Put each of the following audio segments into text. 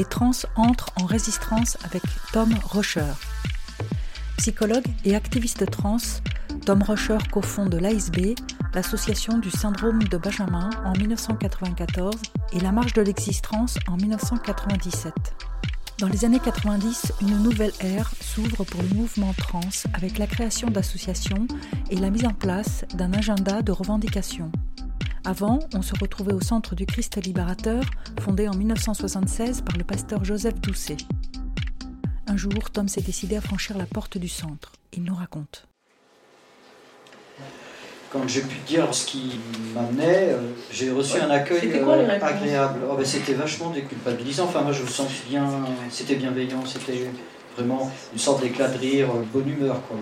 les trans entrent en résistance avec Tom Rocher. Psychologue et activiste trans, Tom Rocher cofonde l'ASB, l'association du syndrome de Benjamin en 1994 et la marche de l'existence en 1997. Dans les années 90, une nouvelle ère s'ouvre pour le mouvement trans avec la création d'associations et la mise en place d'un agenda de revendication. Avant, on se retrouvait au centre du Christ libérateur, fondé en 1976 par le pasteur Joseph Doucet. Un jour, Tom s'est décidé à franchir la porte du centre. Il nous raconte. Quand j'ai pu dire ce qui m'amenait, euh, j'ai reçu un accueil euh, agréable. Oh, ben, c'était vachement déculpabilisant. Enfin, moi, je me sens bien. C'était bienveillant. C'était vraiment une sorte d'éclat de rire, euh, bonne humeur. Quoi,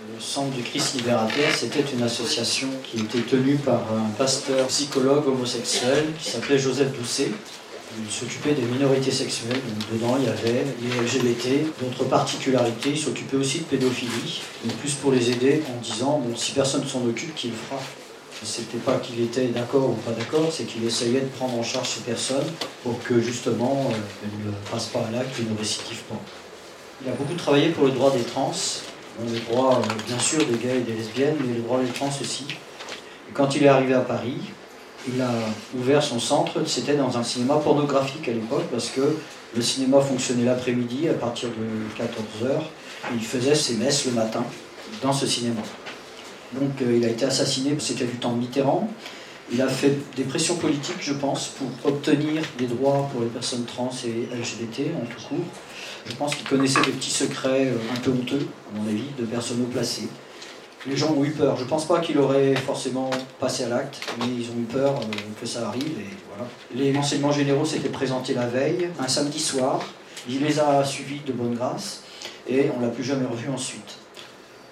Le Centre du Christ libérateur, c'était une association qui était tenue par un pasteur psychologue homosexuel qui s'appelait Joseph Doucet. Il s'occupait des minorités sexuelles, dedans il y avait les LGBT, d'autres particularités, il s'occupait aussi de pédophilie, mais plus pour les aider en disant bon, si personne ne s'en occupe, qui le fera? C'était pas qu'il était d'accord ou pas d'accord, c'est qu'il essayait de prendre en charge ces personnes pour que justement euh, elles ne passent pas à l'acte et ne récidivent pas. Il a beaucoup travaillé pour le droit des trans, le droit euh, bien sûr des gays et des lesbiennes, mais le droit des trans aussi. Quand il est arrivé à Paris, il a ouvert son centre, c'était dans un cinéma pornographique à l'époque, parce que le cinéma fonctionnait l'après-midi à partir de 14h, et il faisait ses messes le matin dans ce cinéma. Donc euh, il a été assassiné, c'était du temps de Mitterrand. Il a fait des pressions politiques, je pense, pour obtenir des droits pour les personnes trans et LGBT en tout court. Je pense qu'il connaissait des petits secrets euh, un peu honteux, à mon avis, de personnes haut placées les gens ont eu peur. Je ne pense pas qu'il aurait forcément passé à l'acte, mais ils ont eu peur euh, que ça arrive. Et voilà. Les enseignements généraux s'étaient présentés la veille, un samedi soir. Il les a suivis de bonne grâce et on l'a plus jamais revu ensuite.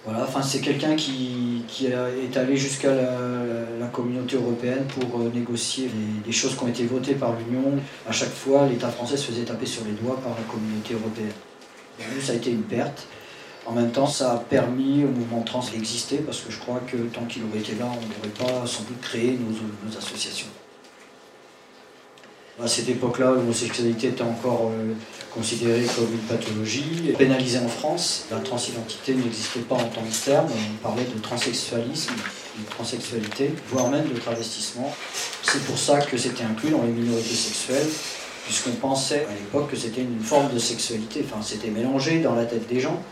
Voilà, enfin, c'est quelqu'un qui, est allé jusqu'à la, communauté européenne pour euh, négocier les, choses qui ont été votées par l'Union. À chaque fois, l'État français se faisait taper sur les doigts par la communauté européenne. ça a été une perte. En même temps, ça a permis au mouvement trans d'exister parce que je crois que tant qu'il aurait été là, on n'aurait pas sans doute créé nos, associations. À cette époque-là, l'homosexualité était encore euh, considérée comme une pathologie, pénalisée en France. La transidentité n'existait pas en tant que terme, on parlait de transsexualisme, de transsexualité, voire même de travestissement. C'est pour ça que c'était inclus dans les minorités sexuelles, puisqu'on pensait à l'époque que c'était une forme de sexualité, enfin c'était mélangé dans la tête des gens.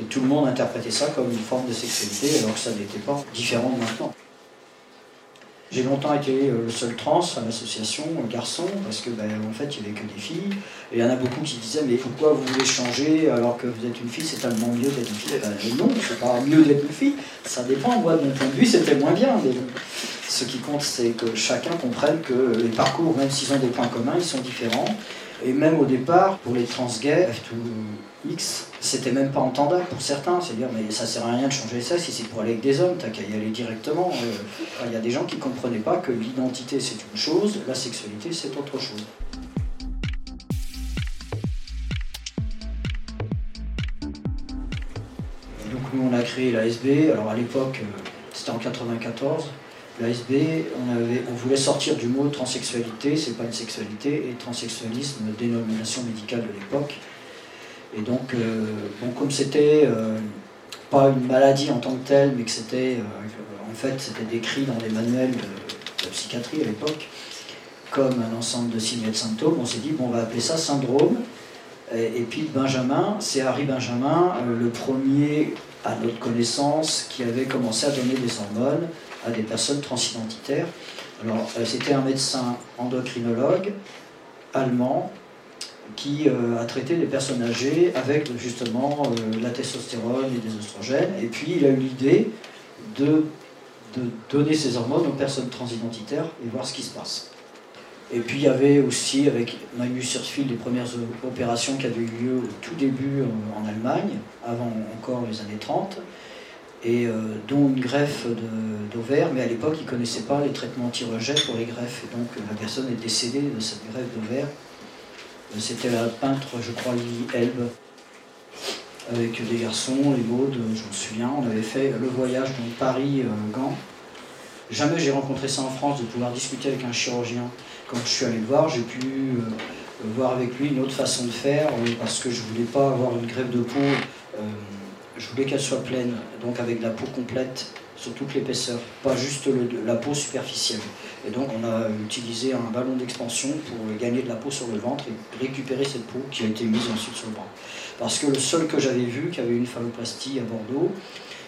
Et tout le monde interprétait ça comme une forme de sexualité, alors que ça n'était pas différent maintenant. J'ai longtemps été euh, le seul trans à l'association, garçon, parce que ben, en fait il n'y avait que des filles. Et il y en a beaucoup qui disaient mais pourquoi vous voulez changer alors que vous êtes une fille, c'est tellement mieux d'être une fille. Ben, non, c'est pas mieux d'être une fille, ça dépend. Moi, de mon point de vue, c'était moins bien. Ce qui compte, c'est que chacun comprenne que les parcours, même s'ils ont des points communs, ils sont différents. Et même au départ, pour les trans gays, X, c'était même pas entendable pour certains. C'est-à-dire, mais ça sert à rien de changer ça si c'est pour aller avec des hommes, t'as qu'à y aller directement. Euh, il y a des gens qui comprenaient pas que l'identité c'est une chose, la sexualité c'est autre chose. donc nous on a créé l'ASB, alors à l'époque euh, c'était en 94, l'ASB on, voulait sortir du mot transsexualité, c'est pas une sexualité, et transsexualisme, dénomination médicale de l'époque. Et donc, euh, comme c'était euh, pas une maladie en tant que telle, mais que c'était, euh, en fait, c'était décrit dans les manuels de, psychiatrie à l'époque, comme un ensemble de signes et de symptômes, on s'est dit, bon, on va appeler ça syndrome. Et, puis Benjamin, c'est Harry Benjamin, le premier à notre connaissance qui avait commencé à donner des hormones à des personnes transidentitaires. Alors, c'était un médecin endocrinologue allemand qui euh, a traité des personnes âgées avec justement euh, la testostérone et des oestrogènes. Et puis il a eu l'idée de, de, donner ces hormones aux personnes transidentitaires et voir ce qui se passe. Et puis il y avait aussi avec Magnus Hirschfeld les premières opérations qui avaient eu lieu au tout début en, Allemagne, avant encore les années 30, et euh, dont une greffe d'ovaire, mais à l'époque ils ne connaissaient pas les traitements anti-rejet pour les greffes, et donc la personne est décédée de cette greffe d'ovaire c'était la peintre, je crois, Lily Elbe, avec des garçons, les Baudes, je me souviens. On avait fait le voyage de Paris-Gand. Jamais j'ai rencontré ça en France, de pouvoir discuter avec un chirurgien. Quand je suis allé le voir, j'ai pu euh, voir avec lui une autre façon de faire, parce que je voulais pas avoir une grève de peau, je voulais qu'elle soit pleine, donc avec la peau complète sur toute l'épaisseur, pas juste la peau superficielle. Et donc on a utilisé un ballon d'expansion pour gagner de la peau sur le ventre et récupérer cette peau qui a été mise ensuite sur le bras. Parce que le seul que j'avais vu, qui avait une phalloplastie à Bordeaux,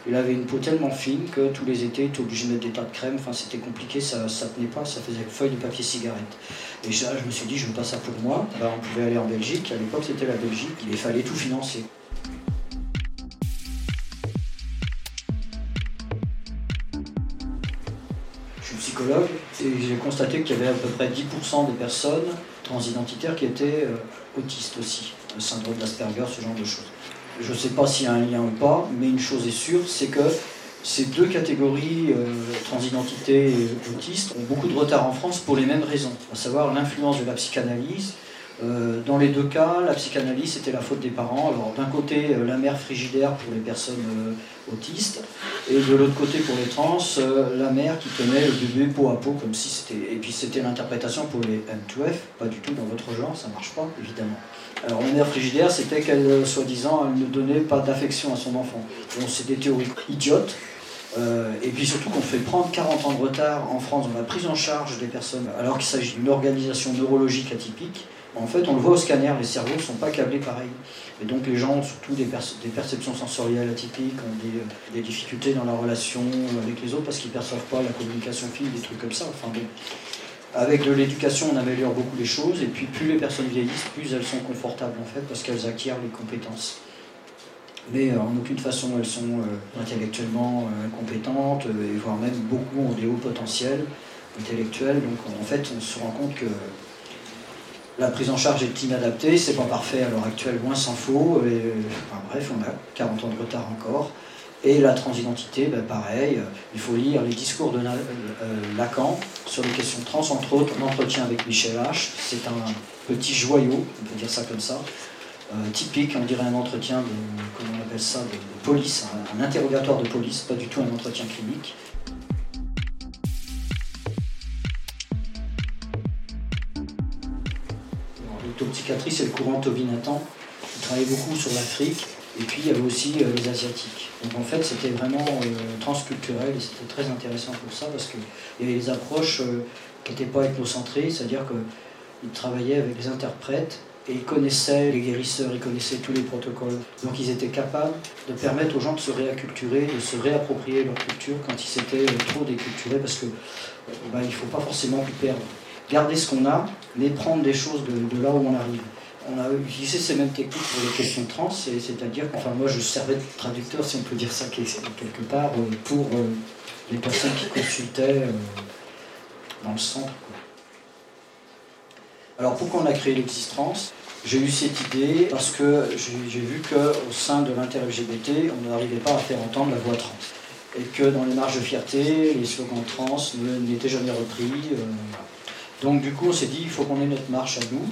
il avait une peau tellement fine que tous les étés, il était obligé de mettre des tas de crème. Enfin, c'était compliqué, ça tenait pas, ça faisait feuille de papier cigarette. Et là, je me suis dit, je veux pas ça pour moi. Ben, on pouvait aller en Belgique. À l'époque, c'était la Belgique. Il fallait tout financer. Et j'ai constaté qu'il y avait à peu près 10% des personnes transidentitaires qui étaient euh, autistes aussi, le syndrome d'Asperger, ce genre de choses. Je ne sais pas s'il y a un lien ou pas, mais une chose est sûre, c'est que ces deux catégories, euh, transidentité et autistes, ont beaucoup de retard en France pour les mêmes raisons, à savoir l'influence de la psychanalyse euh, dans les deux cas, la psychanalyse c'était la faute des parents. Alors d'un côté, euh, la mère frigidaire pour les personnes euh, autistes, et de l'autre côté pour les trans, la mère qui tenait le bébé peau à peau comme si c'était. Et puis c'était l'interprétation pour les M2F, pas du tout dans votre genre, ça marche pas évidemment. Alors la mère frigidaire, c'était qu'elle, soi-disant, elle ne donnait pas d'affection à son enfant. Bon, c'est des théories idiotes. et puis surtout qu'on fait prendre 40 ans de retard en France dans la prise en charge des personnes, alors qu'il s'agit d'une organisation neurologique atypique. En fait, on le voit au scanner, les cerveaux ne sont pas câblés pareil. Et donc les gens ont surtout des, perceptions sensorielles atypiques, ont euh, des, difficultés dans la relation avec les autres parce qu'ils ne perçoivent pas la communication fine, des trucs comme ça. Enfin, avec de l'éducation, on améliore beaucoup les choses, et puis plus les personnes vieillissent, plus elles sont confortables en fait, parce qu'elles acquièrent les compétences. Mais euh, en aucune façon elles sont euh, intellectuellement incompétentes, et voire même beaucoup ont des hauts potentiels intellectuels. Donc en fait, on se rend compte que la prise en charge est inadaptée, c'est pas parfait à l'heure actuelle, loin s'en faut. bref, on a 40 ans de retard encore. Et la transidentité, ben pareil, euh, il faut lire les discours de euh, Lacan sur les questions trans, entre autres, l'entretien avec Michel H. C'est un petit joyau, on peut dire ça comme ça, euh, typique, on dirait un entretien de, on appelle ça, de, police, un interrogatoire de police, pas du tout un entretien clinique. Psychiatrie, c'est le courant Toby Nathan, qui travaillait beaucoup sur l'Afrique, et puis il y avait aussi euh, les Asiatiques. Donc en fait, c'était vraiment euh, transculturel et c'était très intéressant pour ça, parce qu'il y avait des approches euh, qui n'étaient pas ethnocentrées, c'est-à-dire qu'ils travaillaient avec les interprètes et ils connaissaient les guérisseurs, ils connaissaient tous les protocoles. Donc ils étaient capables de permettre aux gens de se réacculturer, de se réapproprier leur culture quand ils s'étaient trop déculturés, parce que bah, ne faut pas forcément perdre garder ce qu'on a, mais prendre des choses de, là où on arrive. On a utilisé ces mêmes techniques pour les questions trans, c'est-à-dire enfin moi je servais de traducteur, si on peut dire ça quelque part, euh, pour euh, les personnes qui consultaient euh, dans le centre. Alors pourquoi on a créé l'existence J'ai eu cette idée parce que j'ai vu qu'au sein de l'inter-LGBT, on n'arrivait pas à faire entendre la voix trans. Et que dans les marges de fierté, les slogans trans n'étaient jamais repris. Donc du coup, on s'est dit, il faut qu'on ait notre marche à nous.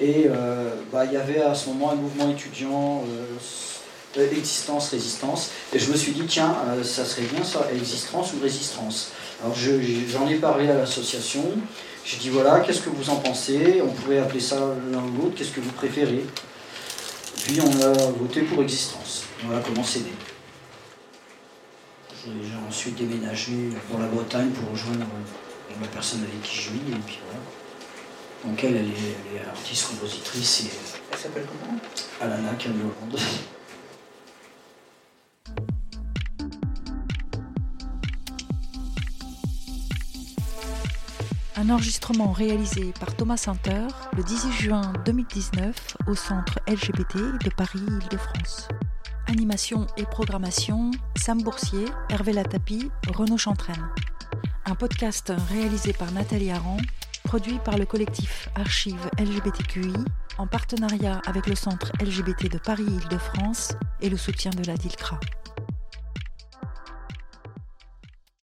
Et euh, bah, il y avait à ce moment un mouvement étudiant, euh, euh, existence, résistance. Et je me suis dit, tiens, ça serait bien ça, existence ou résistance. Alors j'en ai parlé à l'association. J'ai dit, voilà, qu'est-ce que vous en pensez? On pourrait appeler ça l'un ou l'autre, qu'est-ce que vous préférez? Puis on a voté pour existence. Voilà comment c'est né. J'ai ensuite déménagé pour la Bretagne pour rejoindre la personne avec qui je vis, et puis voilà. Donc elle, elle est, artiste, compositrice. Et, elle s'appelle comment? Alana Camille Un enregistrement réalisé par Thomas Santer le 18 juin 2019 au centre LGBT de Paris-Île-de-France. Animation et programmation Sam Boursier, Hervé Latapi, Renaud Chantraine. Un podcast réalisé par Nathalie Aran, produit par le collectif Archives LGBTQI en partenariat avec le Centre LGBT de Paris-Île-de-France et le soutien de la DILCRA.